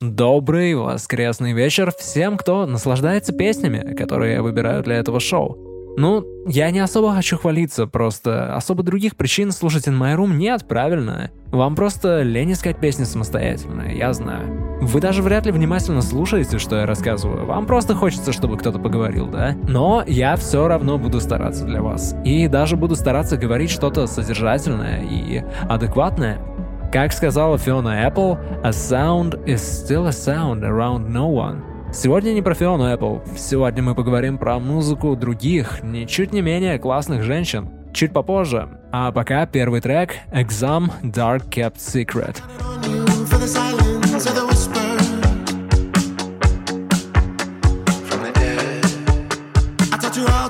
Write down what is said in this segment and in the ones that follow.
Добрый воскресный вечер всем, кто наслаждается песнями, которые я выбираю для этого шоу. Ну, я не особо хочу хвалиться, просто особо других причин слушать In My Room нет, правильно? Вам просто лень искать песни самостоятельно, я знаю. Вы даже вряд ли внимательно слушаете, что я рассказываю. Вам просто хочется, чтобы кто-то поговорил, да? Но я все равно буду стараться для вас. И даже буду стараться говорить что-то содержательное и адекватное. Как сказала Фиона Apple, a sound is still a sound around no one. Сегодня не про Фиону Apple. Сегодня мы поговорим про музыку других, ничуть не менее классных женщин. Чуть попозже. А пока первый трек Exam Dark Kept Secret. История этого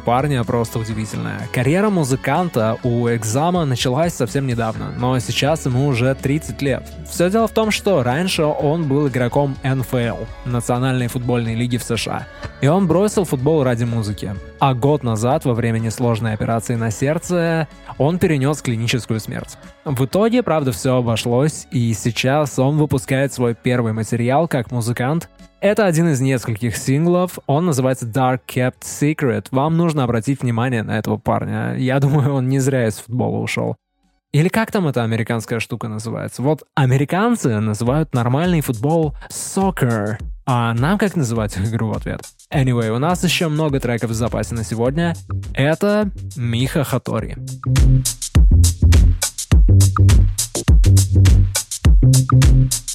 парня просто удивительная. Карьера музыканта у Экзама началась совсем недавно, но сейчас ему уже 30 лет. Все дело в том, что раньше он был игроком НФЛ, Национальной футбольной лиги в США. И он бросил футбол ради музыки. А год назад, во время несложной операции на сердце, он перенес клиническую смерть. В итоге, правда, все обошлось, и сейчас он выпускает свой первый материал как музыкант это один из нескольких синглов, он называется Dark Kept Secret. Вам нужно обратить внимание на этого парня. Я думаю, он не зря из футбола ушел. Или как там эта американская штука называется? Вот американцы называют нормальный футбол soccer, а нам как называть игру в ответ? Anyway, у нас еще много треков в запасе на сегодня. Это Миха Хатори. Listen, you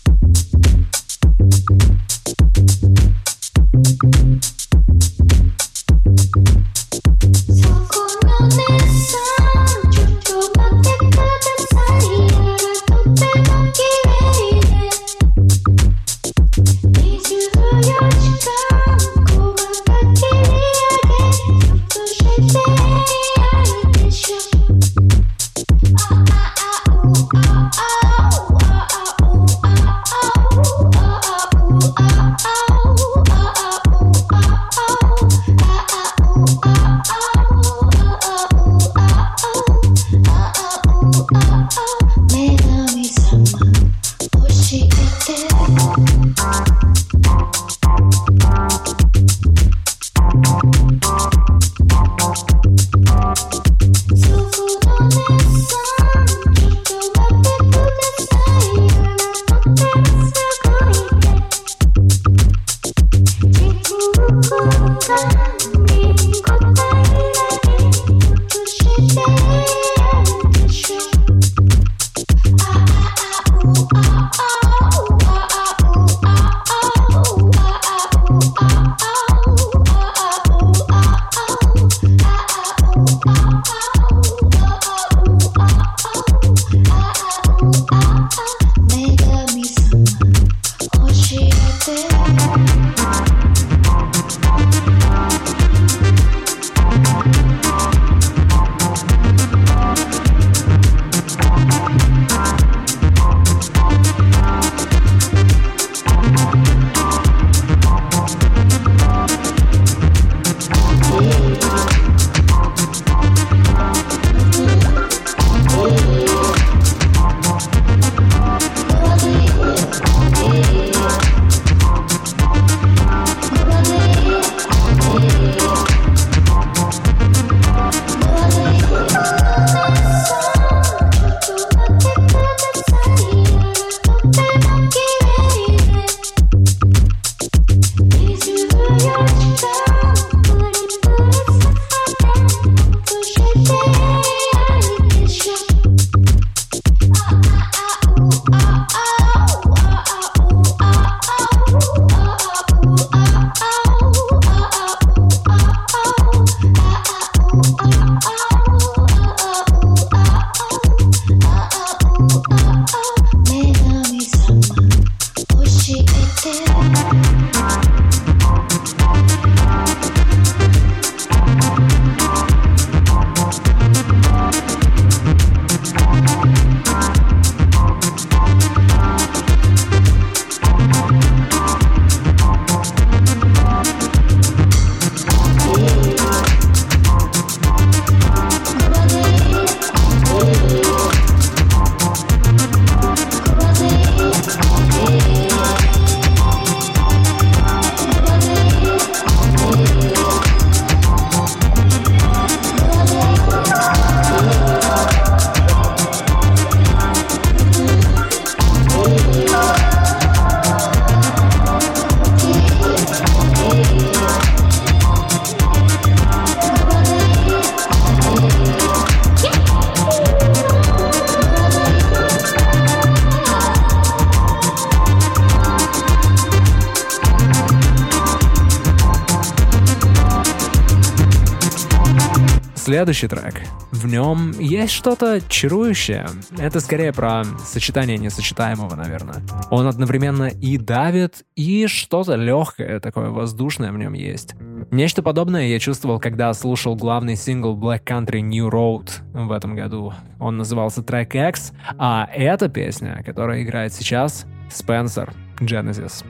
Следующий трек. В нем есть что-то чарующее. Это скорее про сочетание несочетаемого, наверное. Он одновременно и давит, и что-то легкое, такое воздушное в нем есть. Нечто подобное я чувствовал, когда слушал главный сингл Black Country New Road в этом году. Он назывался трек X, а эта песня, которая играет сейчас, Spencer Genesis.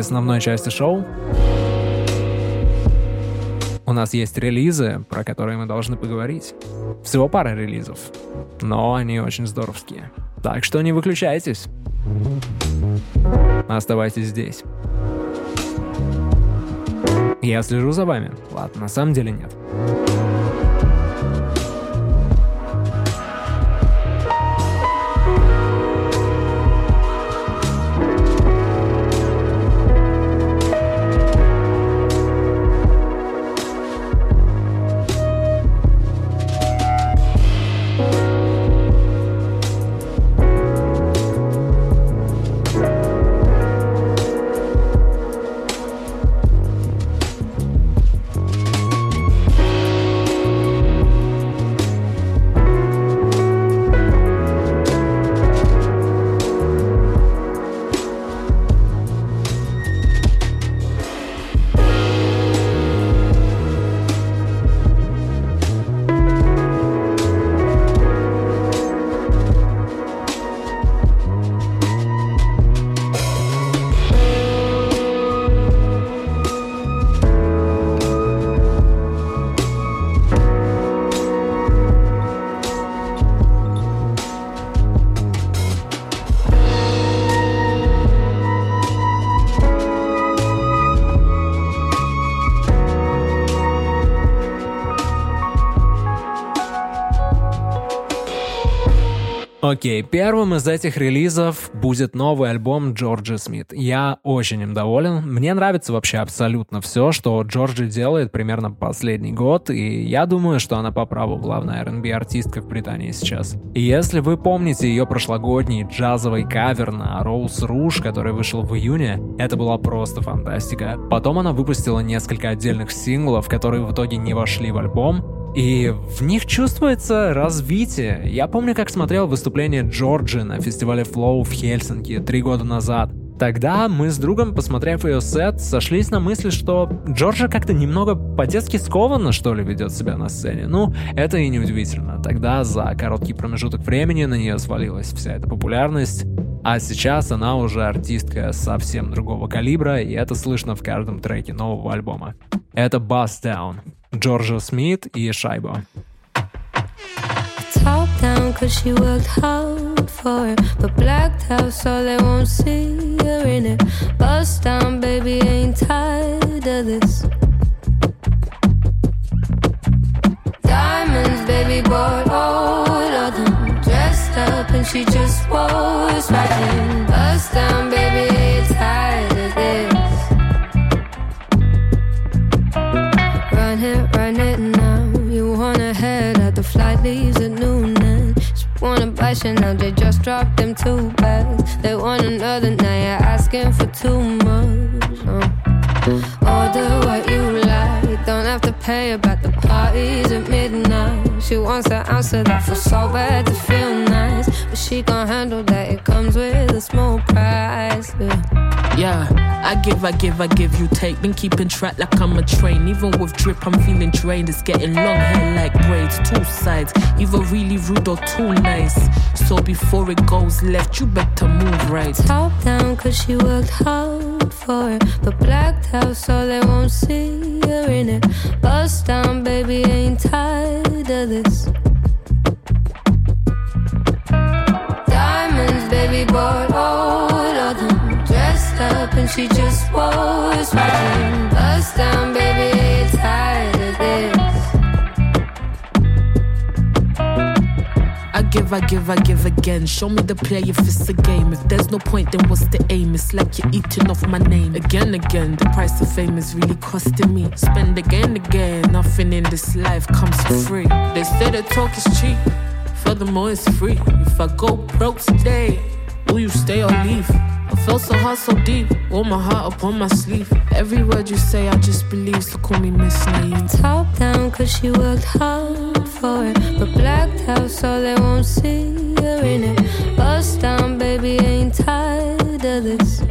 Основной части шоу. У нас есть релизы, про которые мы должны поговорить. Всего пара релизов, но они очень здоровские. Так что не выключайтесь. Оставайтесь здесь. Я слежу за вами. Ладно, на самом деле нет. Окей, первым из этих релизов будет новый альбом Джорджи Смит. Я очень им доволен. Мне нравится вообще абсолютно все, что Джорджи делает примерно последний год, и я думаю, что она по праву главная R&B артистка в Британии сейчас. И если вы помните ее прошлогодний джазовый кавер на Rose Rouge, который вышел в июне, это была просто фантастика. Потом она выпустила несколько отдельных синглов, которые в итоге не вошли в альбом, и в них чувствуется развитие. Я помню, как смотрел выступление Джорджи на фестивале Flow в Хельсинки три года назад. Тогда мы с другом, посмотрев ее сет, сошлись на мысли, что Джорджа как-то немного по-детски скованно, что ли, ведет себя на сцене. Ну, это и не удивительно. Тогда за короткий промежуток времени на нее свалилась вся эта популярность. А сейчас она уже артистка совсем другого калибра, и это слышно в каждом треке нового альбома. Это Bust Down. Джорджа Смит и Шайбо. Top down cause she worked hard for it But blacked out so they won't see her in it Bust down baby ain't tired of this Diamonds baby bought all of them Dressed up and she just was right Bust down baby ain't tired Wanna Chanel, they just dropped them two bags. They want another, now you're asking for too much. Uh, order what you like, don't have to pay about the parties at midnight. She wants to answer that for so bad to feel nice, but she can't handle that. It comes with a small price. Yeah. Yeah. I give, I give, I give, you take. Been keeping track like I'm a train. Even with drip, I'm feeling drained. It's getting long hair like braids, two sides. Either really rude or too nice. So before it goes left, you better move right. Top down, cause she worked hard for it. But blacked out so they won't see her in it. Bust down, baby, ain't tired of this. Diamonds, baby, bought she just was watching us down, baby. Tired of this. I give, I give, I give again. Show me the play if it's a game. If there's no point, then what's the aim? It's like you're eating off my name. Again, again, the price of fame is really costing me. Spend again, again. Nothing in this life comes for free. They say the talk is cheap. Furthermore, it's free. If I go broke today, will you stay or leave? I felt so hard, so deep. Wore my heart upon my sleeve. Every word you say, I just believe. So call me Miss Naive. Top down, cause she worked hard for it. But blacked out, so they won't see her in it. Bust down, baby, ain't tired of this.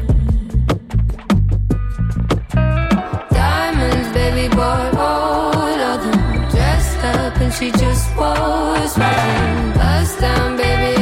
Diamonds, baby, bought all of them. Dressed up, and she just was right. Bust down, baby,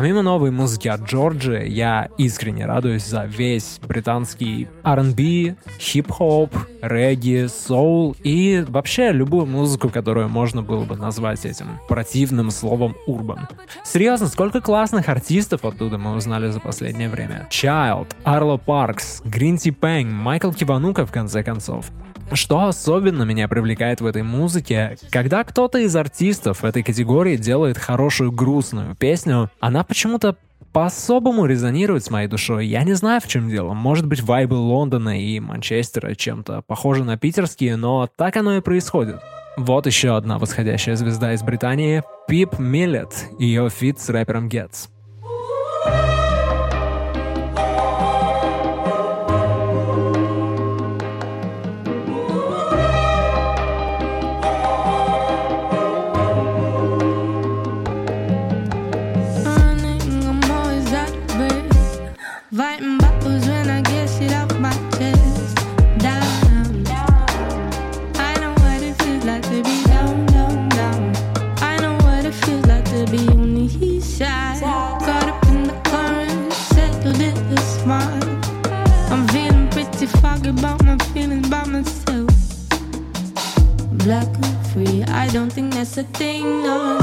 Помимо новой музыки от Джорджи, я искренне радуюсь за весь британский R&B, хип-хоп, регги, соул и вообще любую музыку, которую можно было бы назвать этим противным словом урбан. Серьезно, сколько классных артистов оттуда мы узнали за последнее время. Child, Арло Паркс, Гринти Пэнг, Майкл Киванука в конце концов. Что особенно меня привлекает в этой музыке, когда кто-то из артистов этой категории делает хорошую грустную песню, она почему-то по-особому резонирует с моей душой. Я не знаю, в чем дело. Может быть, вайбы Лондона и Манчестера чем-то похожи на питерские, но так оно и происходит. Вот еще одна восходящая звезда из Британии — Пип Миллет, ее фит с рэпером Ghetts. A thing, no,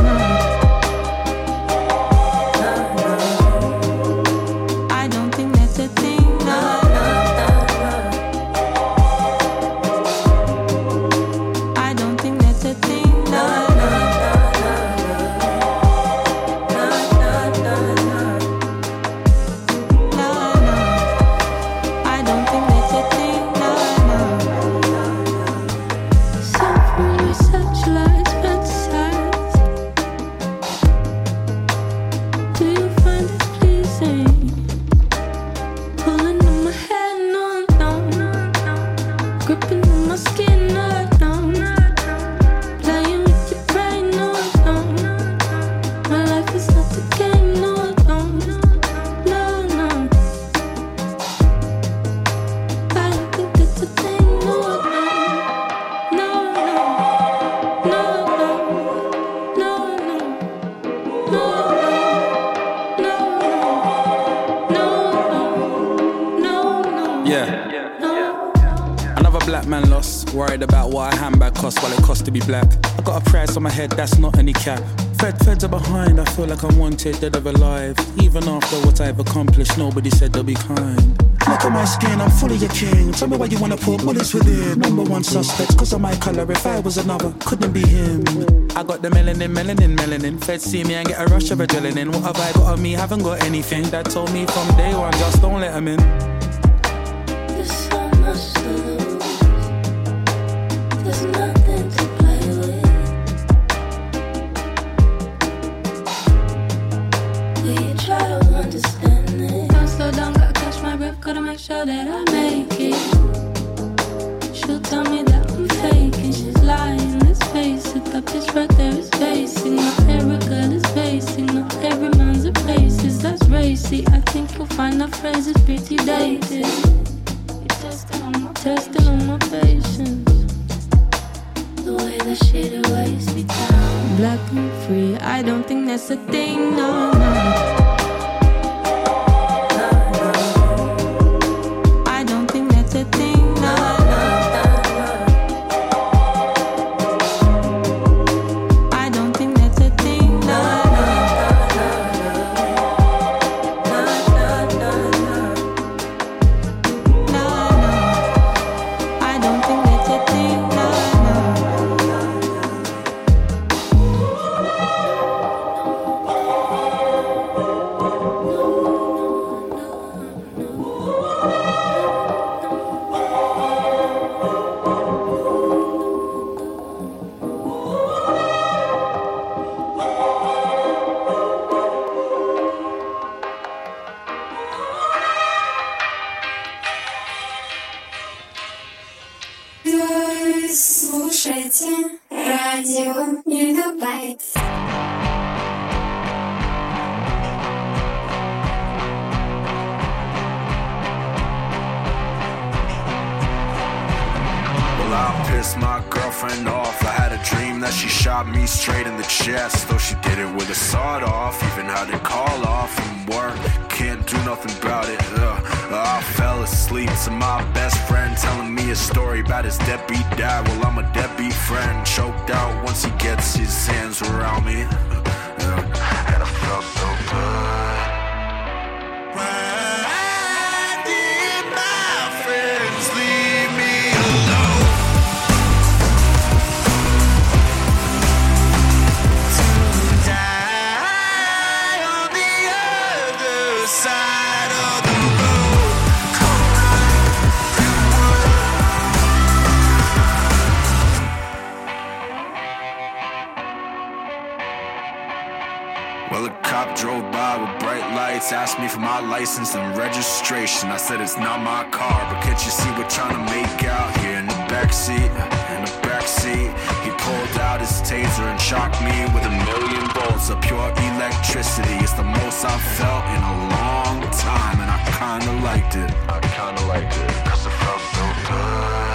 wanted, dead or alive. Even after what I've accomplished, nobody said they'll be kind. Look at my skin, I'm fully a king. Tell me why you wanna put bullets within. Number one suspect, cause of my color. If I was another, couldn't be him. I got the melanin, melanin, melanin. Feds see me and get a rush of adrenaline. What have I got on me? Haven't got anything. That told me from day one, just don't let him in. license and registration. I said it's not my car, but can't you see we're trying to make out here in the backseat? In the backseat, he pulled out his taser and shocked me with a million volts of pure electricity. It's the most I've felt in a long time, and I kinda liked it. I kinda liked it, cause it felt so good.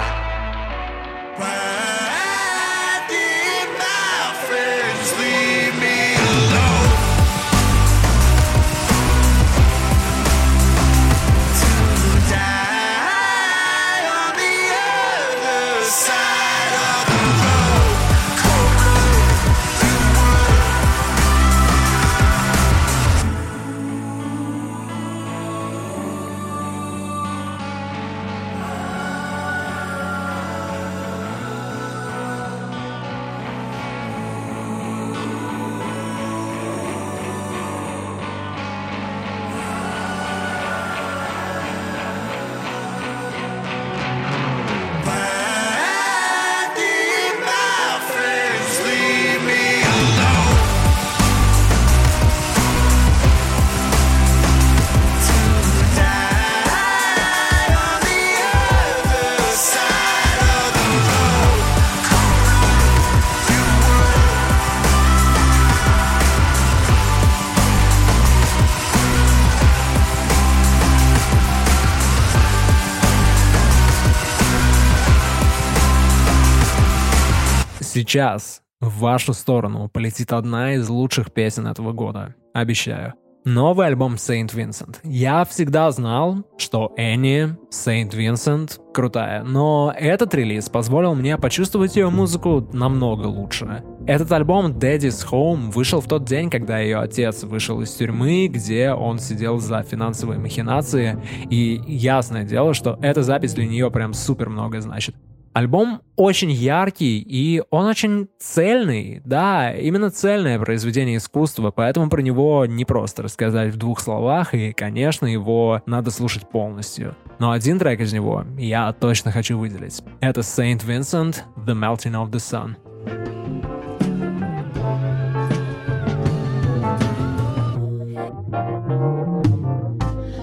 Сейчас в вашу сторону полетит одна из лучших песен этого года. Обещаю. Новый альбом Saint Vincent. Я всегда знал, что Энни Saint Vincent крутая, но этот релиз позволил мне почувствовать ее музыку намного лучше. Этот альбом Daddy's Home вышел в тот день, когда ее отец вышел из тюрьмы, где он сидел за финансовые махинации, и ясное дело, что эта запись для нее прям супер много значит. Альбом очень яркий, и он очень цельный. Да, именно цельное произведение искусства, поэтому про него не просто рассказать в двух словах, и, конечно, его надо слушать полностью. Но один трек из него я точно хочу выделить. Это Saint Vincent, The Melting of the Sun.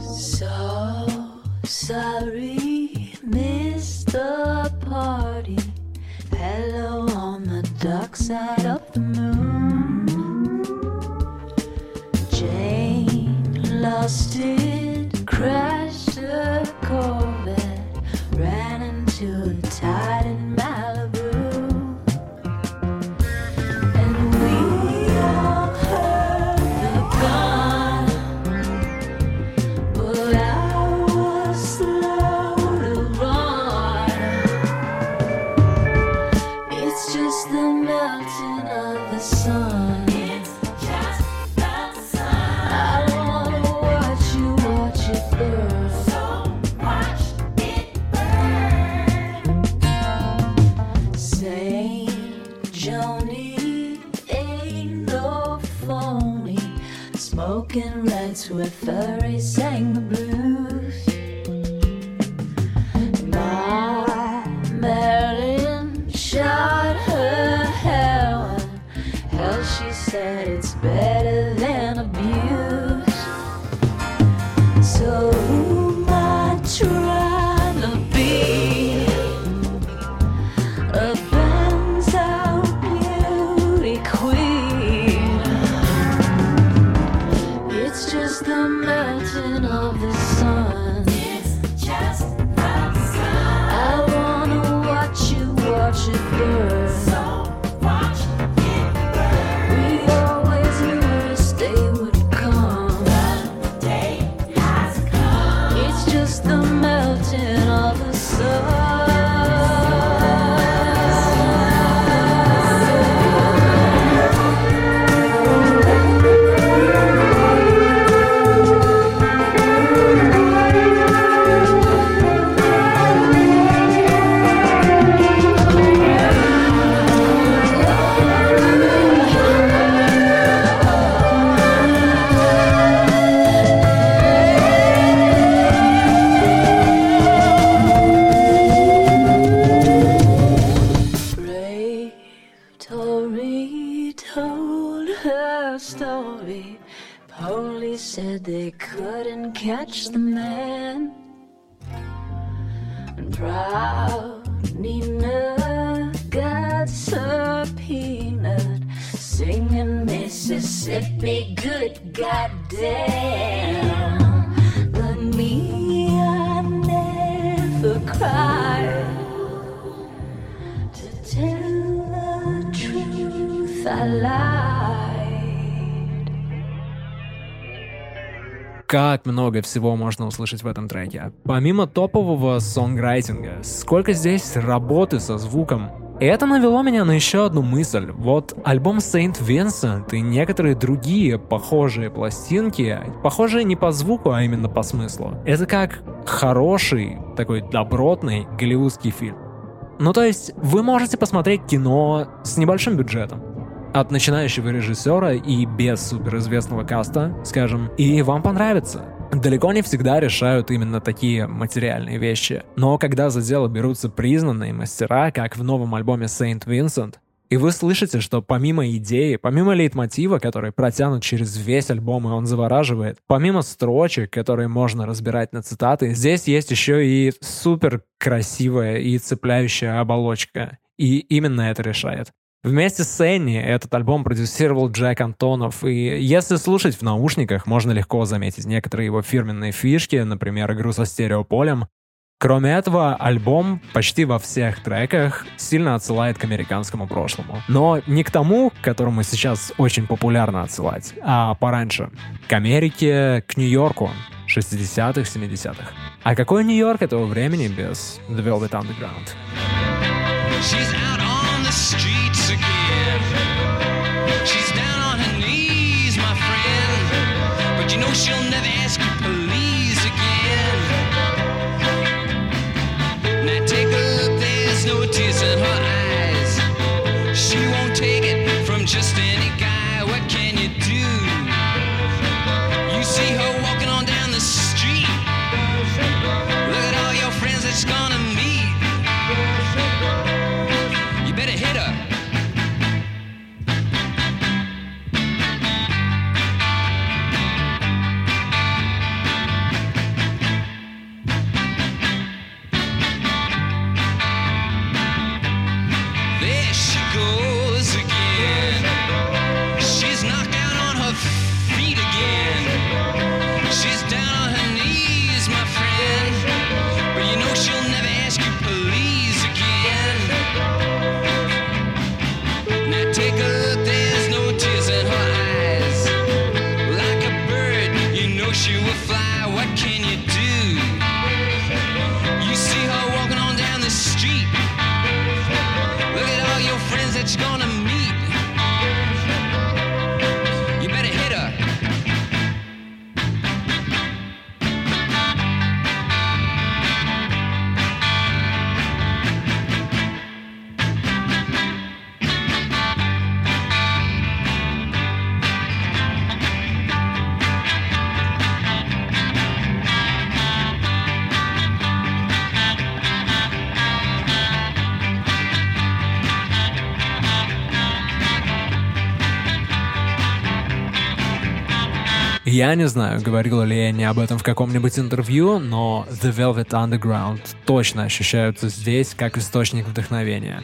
So sorry, Mr. dark side of the moon. Jane lost it, to a third. Как много всего можно услышать в этом треке. Помимо топового сонграйтинга, сколько здесь работы со звуком. Это навело меня на еще одну мысль. Вот альбом Saint Vincent и некоторые другие похожие пластинки, похожие не по звуку, а именно по смыслу. Это как хороший, такой добротный голливудский фильм. Ну то есть вы можете посмотреть кино с небольшим бюджетом, от начинающего режиссера и без суперизвестного каста, скажем, и вам понравится. Далеко не всегда решают именно такие материальные вещи. Но когда за дело берутся признанные мастера, как в новом альбоме Saint Vincent, и вы слышите, что помимо идеи, помимо лейтмотива, который протянут через весь альбом и он завораживает, помимо строчек, которые можно разбирать на цитаты, здесь есть еще и супер красивая и цепляющая оболочка. И именно это решает. Вместе с Энни этот альбом продюсировал Джек Антонов, и если слушать в наушниках, можно легко заметить некоторые его фирменные фишки, например, игру со стереополем. Кроме этого, альбом почти во всех треках сильно отсылает к американскому прошлому. Но не к тому, к которому сейчас очень популярно отсылать, а пораньше. К Америке, к Нью-Йорку 60-х, 70-х. А какой Нью-Йорк этого времени без The Velvet Underground? She's out there's no tears in her eyes. She won't take it from just any guy. What Я не знаю, говорила ли не об этом в каком-нибудь интервью, но The Velvet Underground точно ощущаются здесь как источник вдохновения.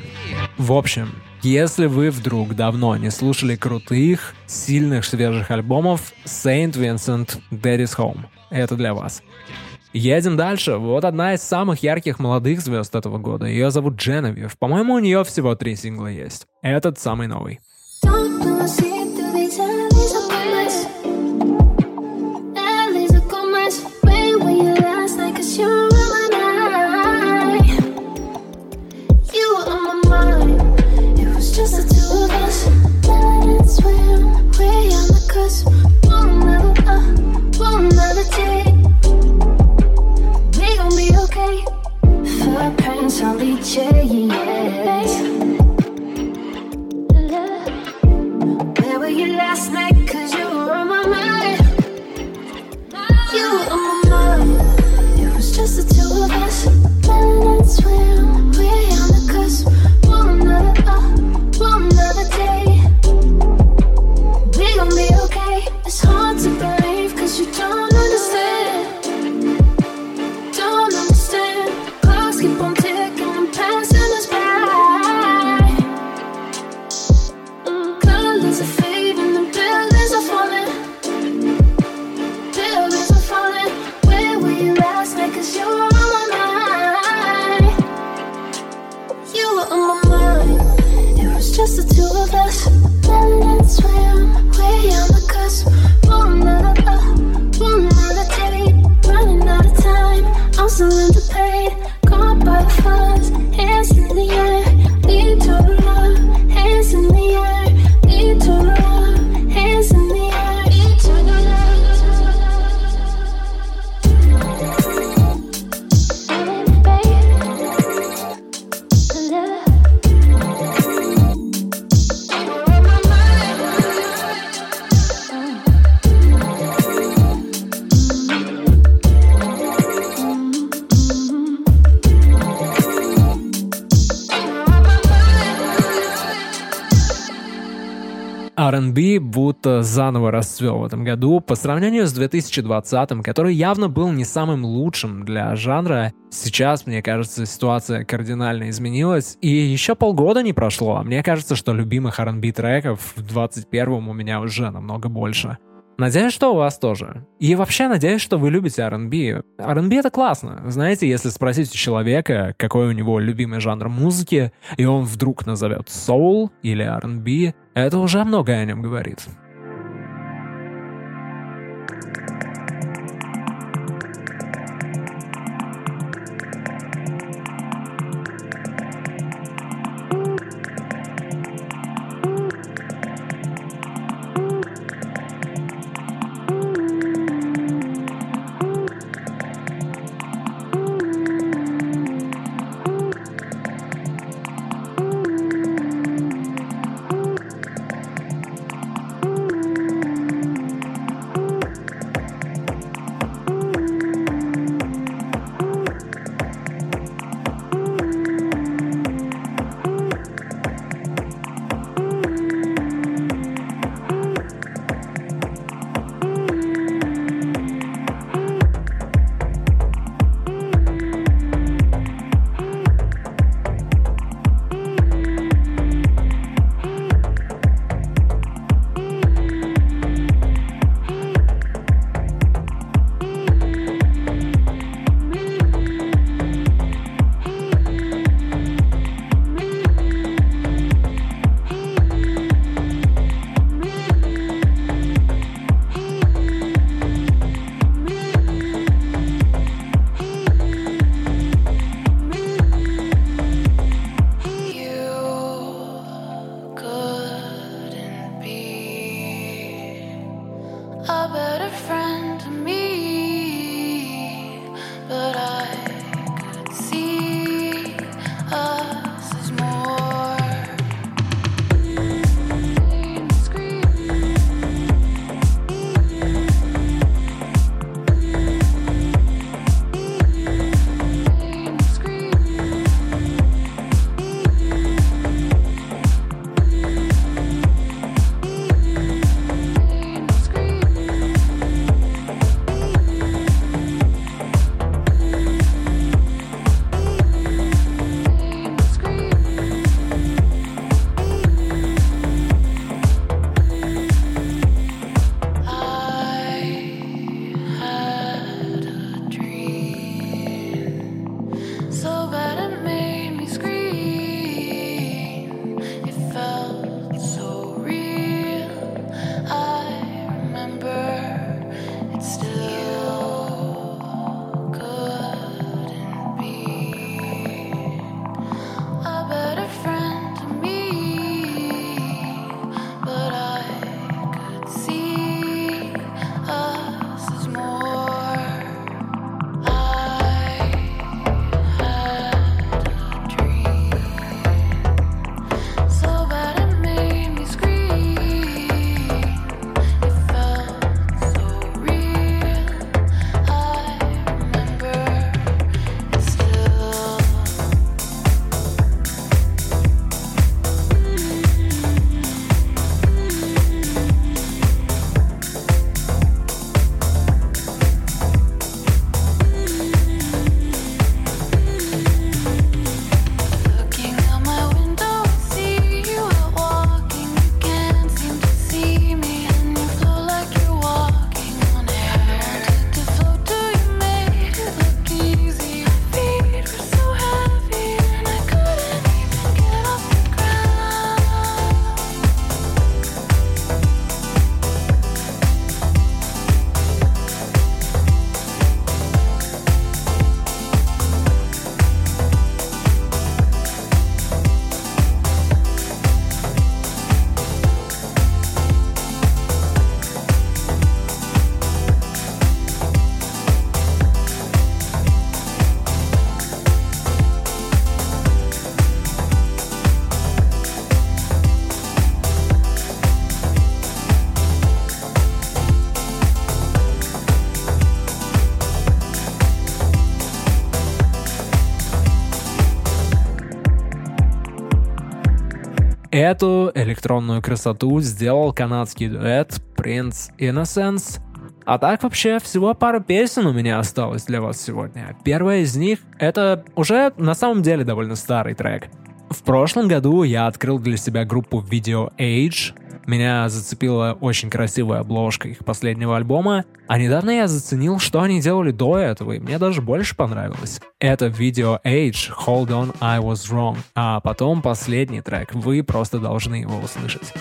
В общем, если вы вдруг давно не слушали крутых, сильных, свежих альбомов, Saint Vincent Daddy's Home. Это для вас. Едем дальше. Вот одна из самых ярких молодых звезд этого года. Ее зовут Дженовив. По-моему, у нее всего три сингла есть. Этот самый новый. Just the two of us. It swim. просто заново расцвел в этом году по сравнению с 2020, который явно был не самым лучшим для жанра. Сейчас, мне кажется, ситуация кардинально изменилась, и еще полгода не прошло, а мне кажется, что любимых R&B треков в 21 у меня уже намного больше. Надеюсь, что у вас тоже. И вообще надеюсь, что вы любите R&B. R&B это классно. Знаете, если спросить у человека, какой у него любимый жанр музыки, и он вдруг назовет soul или R&B, это уже многое о нем говорит. Эту электронную красоту сделал канадский дуэт Prince Innocence. А так вообще всего пара песен у меня осталось для вас сегодня. Первая из них — это уже на самом деле довольно старый трек. В прошлом году я открыл для себя группу Video Age, меня зацепила очень красивая обложка их последнего альбома, а недавно я заценил, что они делали до этого, и мне даже больше понравилось. Это видео Age, Hold On, I Was Wrong, а потом последний трек, вы просто должны его услышать.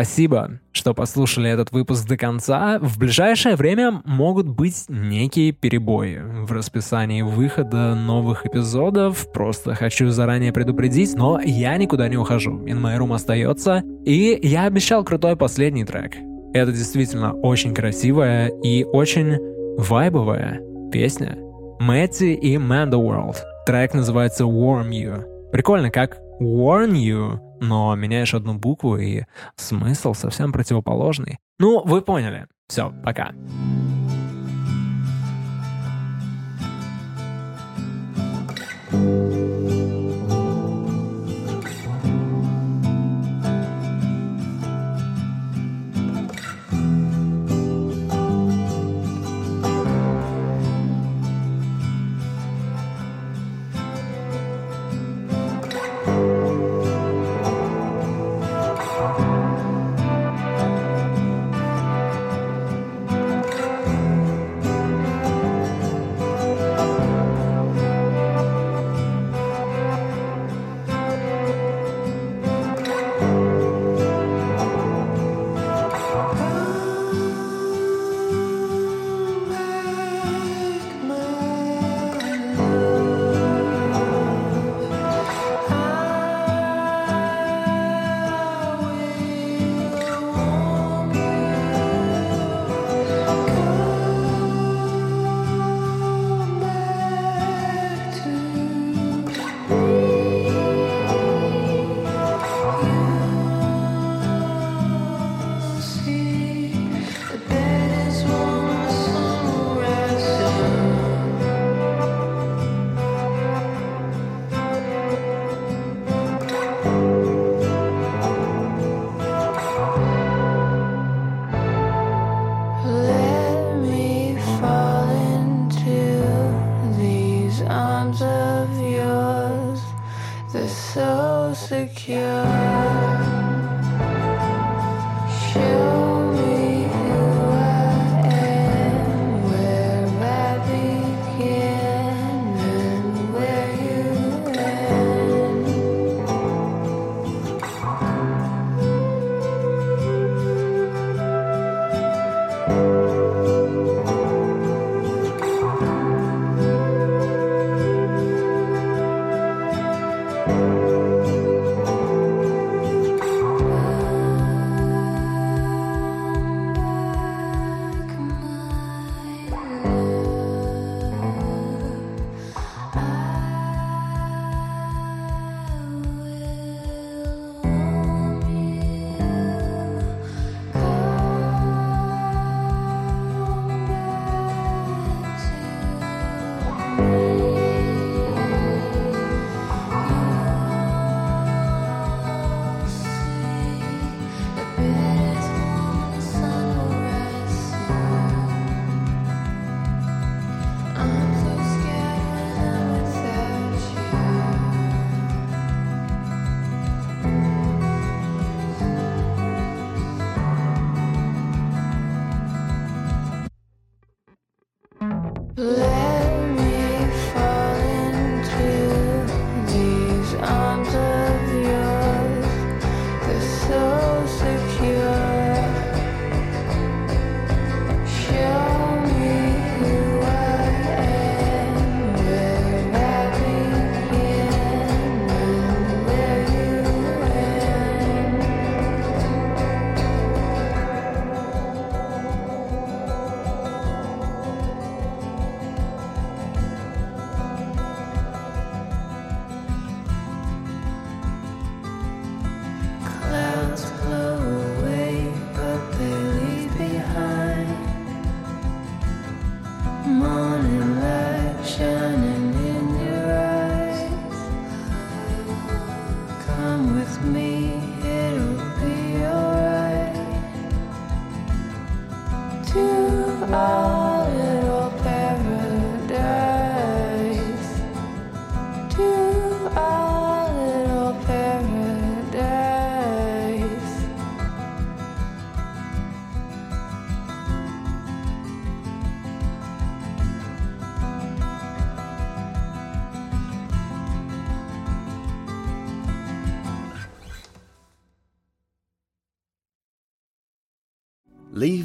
Спасибо, что послушали этот выпуск до конца. В ближайшее время могут быть некие перебои в расписании выхода новых эпизодов. Просто хочу заранее предупредить, но я никуда не ухожу. In My Room остается. И я обещал крутой последний трек. Это действительно очень красивая и очень вайбовая песня. Мэтти и Manda World. Трек называется Warm You. Прикольно, как warn you, но меняешь одну букву, и смысл совсем противоположный. Ну, вы поняли. Все, пока.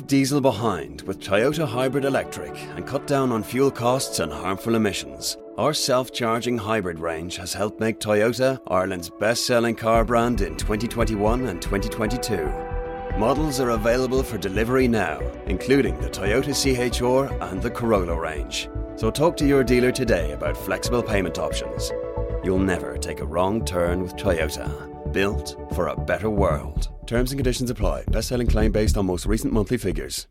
Diesel behind with Toyota Hybrid Electric and cut down on fuel costs and harmful emissions. Our self charging hybrid range has helped make Toyota Ireland's best selling car brand in 2021 and 2022. Models are available for delivery now, including the Toyota CHR and the Corolla range. So talk to your dealer today about flexible payment options. You'll never take a wrong turn with Toyota. Built for a better world. Terms and conditions apply. Best selling claim based on most recent monthly figures.